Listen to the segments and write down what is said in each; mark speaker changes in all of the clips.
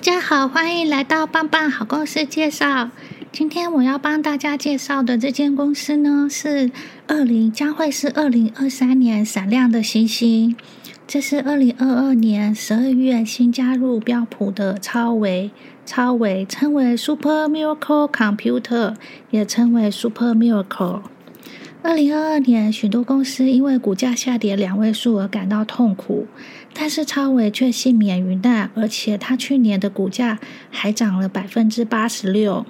Speaker 1: 大家好，欢迎来到棒棒好公司介绍。今天我要帮大家介绍的这间公司呢，是二零将会是二零二三年闪亮的星星。这是二零二二年十二月新加入标普的超维，超维称为 Super Miracle Computer，也称为 Super Miracle。二零二二年，许多公司因为股价下跌两位数而感到痛苦，但是超伟却幸免于难，而且它去年的股价还涨了百分之八十六。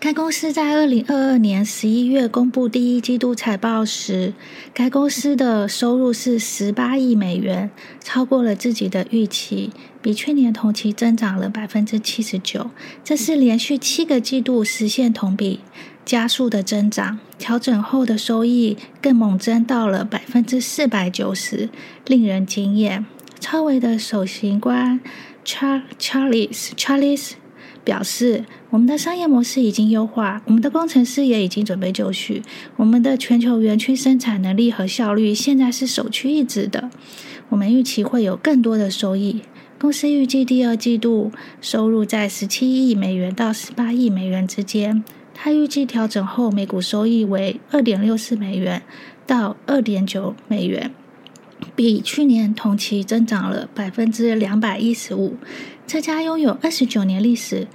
Speaker 1: 该公司在二零二二年十一月公布第一季度财报时，该公司的收入是十八亿美元，超过了自己的预期，比去年同期增长了百分之七十九。这是连续七个季度实现同比。加速的增长，调整后的收益更猛增到了百分之四百九十，令人惊艳。超维的首席官 Charles Charles 表示：“我们的商业模式已经优化，我们的工程师也已经准备就绪，我们的全球园区生产能力和效率现在是首屈一指的。我们预期会有更多的收益。公司预计第二季度收入在十七亿美元到十八亿美元之间。”他预计调整后每股收益为二点六四美元到二点九美元，比去年同期增长了百分之两百一十五。这家拥有二十九年历史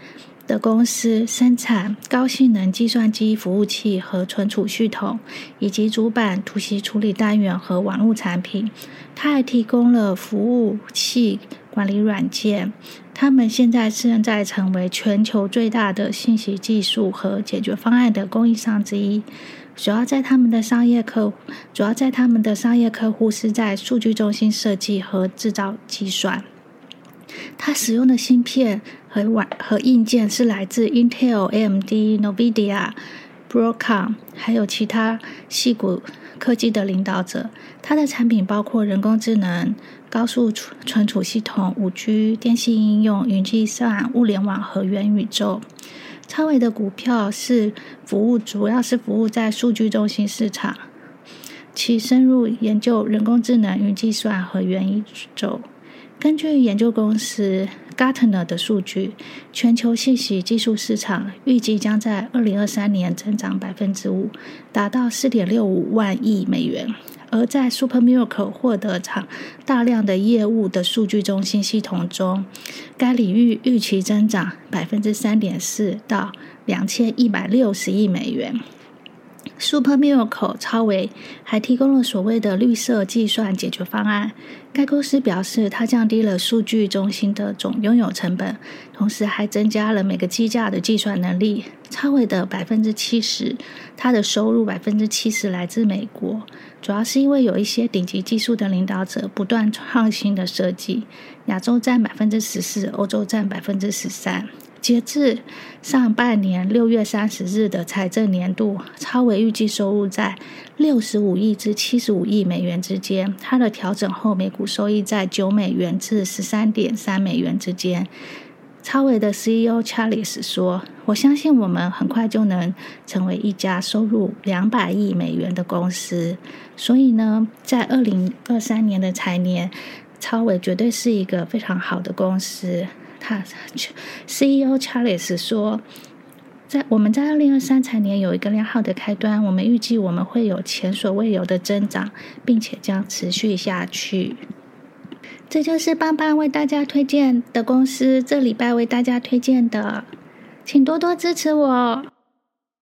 Speaker 1: 的公司，生产高性能计算机服务器和存储系统，以及主板图形处理单元和网络产品。它还提供了服务器管理软件。他们现在正在成为全球最大的信息技术和解决方案的供应商之一。主要在他们的商业客，主要在他们的商业客户是在数据中心设计和制造计算。它使用的芯片和软和硬件是来自 Intel、AMD、Nvidia、Broadcom，还有其他细股科技的领导者。它的产品包括人工智能。高速存储系统、五 G、电信应用、云计算、物联网和元宇宙。超维的股票是服务，主要是服务在数据中心市场，其深入研究人工智能、云计算和元宇宙。根据研究公司 Gartner 的数据，全球信息技术市场预计将在二零二三年增长百分之五，达到四点六五万亿美元。而在 Super Miracle 获得场大量的业务的数据中心系统中，该领域预期增长百分之三点四到两千一百六十亿美元。Super Miracle 超维还提供了所谓的绿色计算解决方案。该公司表示，它降低了数据中心的总拥有成本，同时还增加了每个机架的计算能力。超维的百分之七十，它的收入百分之七十来自美国，主要是因为有一些顶级技术的领导者不断创新的设计。亚洲占百分之十四，欧洲占百分之十三。截至上半年六月三十日的财政年度，超维预计收入在六十五亿至七十五亿美元之间。它的调整后每股收益在九美元至十三点三美元之间。超维的 CEO Charles 说：“我相信我们很快就能成为一家收入两百亿美元的公司。所以呢，在二零二三年的财年，超维绝对是一个非常好的公司。”他 CEO Charles 说：“在我们在二零二三财年有一个良好的开端，我们预计我们会有前所未有的增长，并且将持续下去。”这就是邦邦为大家推荐的公司，这礼拜为大家推荐的，请多多支持我。